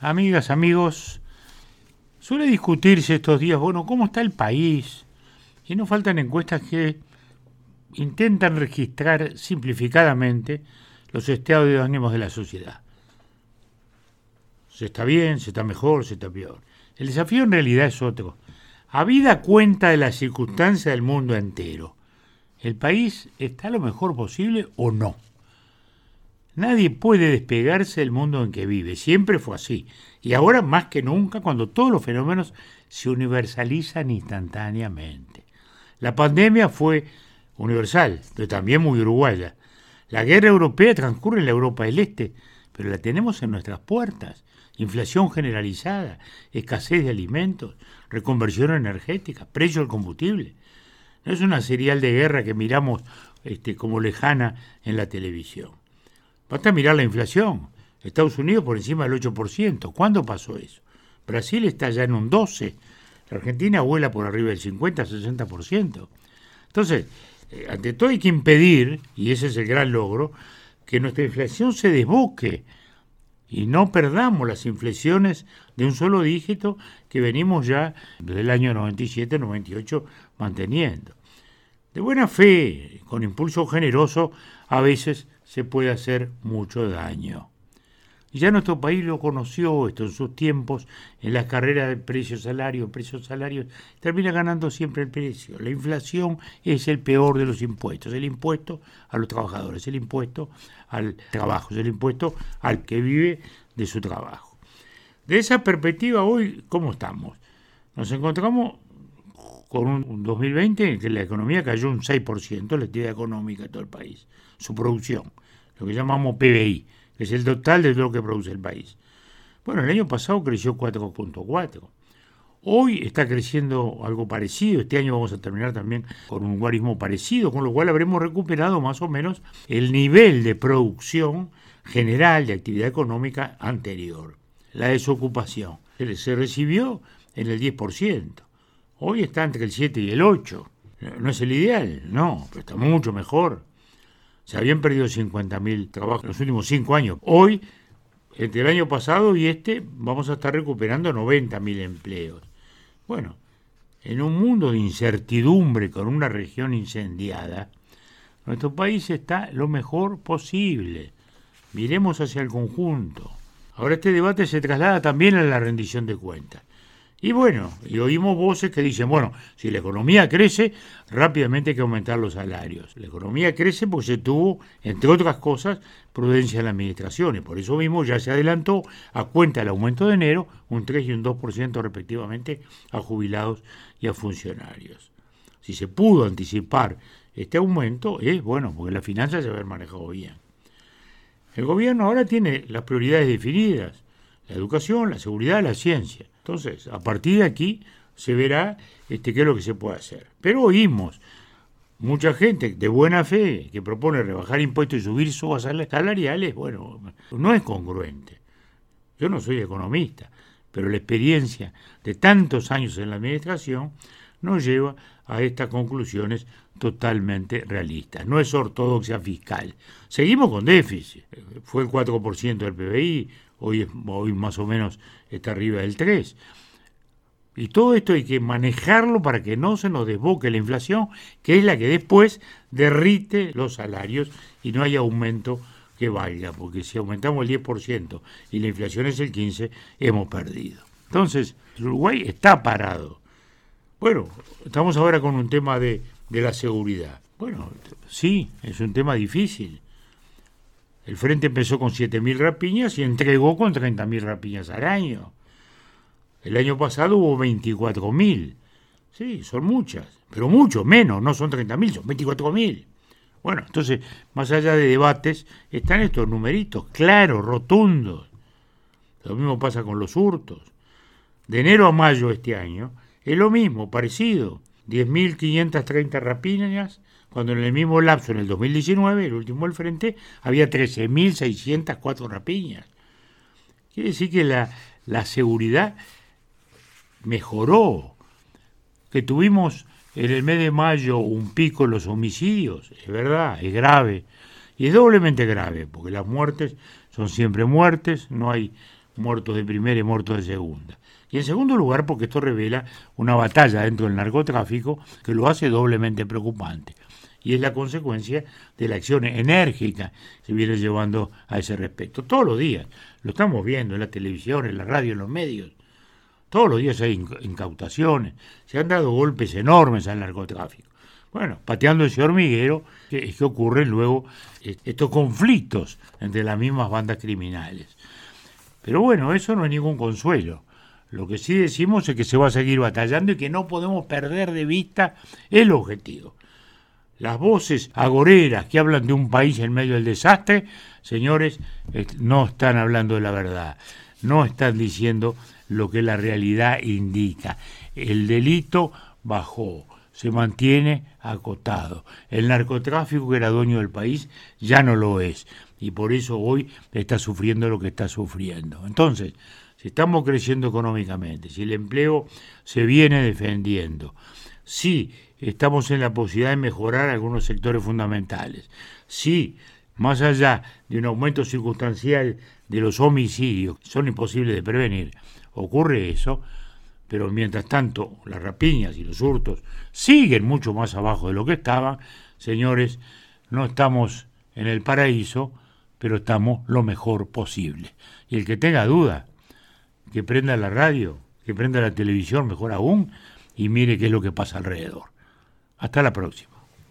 amigas, amigos, suele discutirse estos días, bueno, ¿cómo está el país? Y no faltan encuestas que intentan registrar simplificadamente los estados de ánimos de la sociedad. Se está bien, se está mejor, se está peor. El desafío en realidad es otro. Habida cuenta de las circunstancias del mundo entero, ¿el país está lo mejor posible o no? Nadie puede despegarse del mundo en que vive, siempre fue así, y ahora más que nunca cuando todos los fenómenos se universalizan instantáneamente. La pandemia fue universal, pero también muy uruguaya. La guerra europea transcurre en la Europa del Este, pero la tenemos en nuestras puertas. Inflación generalizada, escasez de alimentos, reconversión energética, precio del combustible. No es una serial de guerra que miramos este, como lejana en la televisión. Basta mirar la inflación. Estados Unidos por encima del 8%. ¿Cuándo pasó eso? Brasil está ya en un 12%. La Argentina vuela por arriba del 50-60%. Entonces, eh, ante todo hay que impedir, y ese es el gran logro, que nuestra inflación se desboque y no perdamos las inflexiones de un solo dígito que venimos ya desde el año 97-98 manteniendo. De buena fe, con impulso generoso, a veces se puede hacer mucho daño. Ya nuestro país lo conoció esto en sus tiempos, en la carrera de precio-salario, precio-salario, termina ganando siempre el precio. La inflación es el peor de los impuestos, el impuesto a los trabajadores, el impuesto al trabajo, es el impuesto al que vive de su trabajo. De esa perspectiva hoy, ¿cómo estamos? Nos encontramos con un 2020 en que la economía cayó un 6%, la actividad económica de todo el país, su producción, lo que llamamos PBI, que es el total de lo que produce el país. Bueno, el año pasado creció 4.4. Hoy está creciendo algo parecido, este año vamos a terminar también con un guarismo parecido, con lo cual habremos recuperado más o menos el nivel de producción general de actividad económica anterior. La desocupación se recibió en el 10%. Hoy está entre el 7 y el 8. No es el ideal, no, pero está mucho mejor. Se habían perdido 50.000 trabajos en los últimos 5 años. Hoy, entre el año pasado y este, vamos a estar recuperando 90.000 empleos. Bueno, en un mundo de incertidumbre con una región incendiada, nuestro país está lo mejor posible. Miremos hacia el conjunto. Ahora este debate se traslada también a la rendición de cuentas. Y bueno, y oímos voces que dicen, bueno, si la economía crece, rápidamente hay que aumentar los salarios. La economía crece porque se tuvo, entre otras cosas, prudencia en la administración. Y por eso mismo ya se adelantó, a cuenta del aumento de enero, un 3 y un 2% respectivamente a jubilados y a funcionarios. Si se pudo anticipar este aumento, es bueno, porque la finanza se haber manejado bien. El gobierno ahora tiene las prioridades definidas, la educación, la seguridad, la ciencia. Entonces, a partir de aquí se verá este, qué es lo que se puede hacer. Pero oímos mucha gente de buena fe que propone rebajar impuestos y subir subas salariales, bueno, no es congruente. Yo no soy economista, pero la experiencia de tantos años en la administración nos lleva a estas conclusiones totalmente realistas. No es ortodoxia fiscal. Seguimos con déficit. Fue el 4% del PBI, hoy, hoy más o menos está arriba del 3%. Y todo esto hay que manejarlo para que no se nos desboque la inflación, que es la que después derrite los salarios y no haya aumento que valga, porque si aumentamos el 10% y la inflación es el 15%, hemos perdido. Entonces, Uruguay está parado. Bueno, estamos ahora con un tema de, de la seguridad. Bueno, sí, es un tema difícil. El frente empezó con 7.000 rapiñas y entregó con 30.000 rapiñas al año. El año pasado hubo 24.000. Sí, son muchas, pero mucho menos, no son 30.000, son 24.000. Bueno, entonces, más allá de debates, están estos numeritos claros, rotundos. Lo mismo pasa con los hurtos. De enero a mayo este año es lo mismo, parecido. 10.530 rapiñas, cuando en el mismo lapso, en el 2019, el último del frente, había 13.604 rapiñas. Quiere decir que la, la seguridad mejoró, que tuvimos en el mes de mayo un pico en los homicidios, es verdad, es grave, y es doblemente grave, porque las muertes son siempre muertes, no hay muertos de primera y muertos de segunda. Y en segundo lugar, porque esto revela una batalla dentro del narcotráfico que lo hace doblemente preocupante. Y es la consecuencia de la acción enérgica que se viene llevando a ese respecto. Todos los días, lo estamos viendo en la televisión, en la radio, en los medios. Todos los días hay incautaciones, se han dado golpes enormes al narcotráfico. Bueno, pateando ese hormiguero, es que ocurren luego estos conflictos entre las mismas bandas criminales. Pero bueno, eso no es ningún consuelo. Lo que sí decimos es que se va a seguir batallando y que no podemos perder de vista el objetivo. Las voces agoreras que hablan de un país en medio del desastre, señores, no están hablando de la verdad, no están diciendo lo que la realidad indica. El delito bajó, se mantiene acotado. El narcotráfico que era dueño del país ya no lo es y por eso hoy está sufriendo lo que está sufriendo. Entonces, si estamos creciendo económicamente, si el empleo se viene defendiendo, si estamos en la posibilidad de mejorar algunos sectores fundamentales, si más allá de un aumento circunstancial de los homicidios, son imposibles de prevenir, ocurre eso, pero mientras tanto las rapiñas y los hurtos siguen mucho más abajo de lo que estaban, señores, no estamos en el paraíso, pero estamos lo mejor posible. Y el que tenga duda, que prenda la radio, que prenda la televisión, mejor aún, y mire qué es lo que pasa alrededor. Hasta la próxima.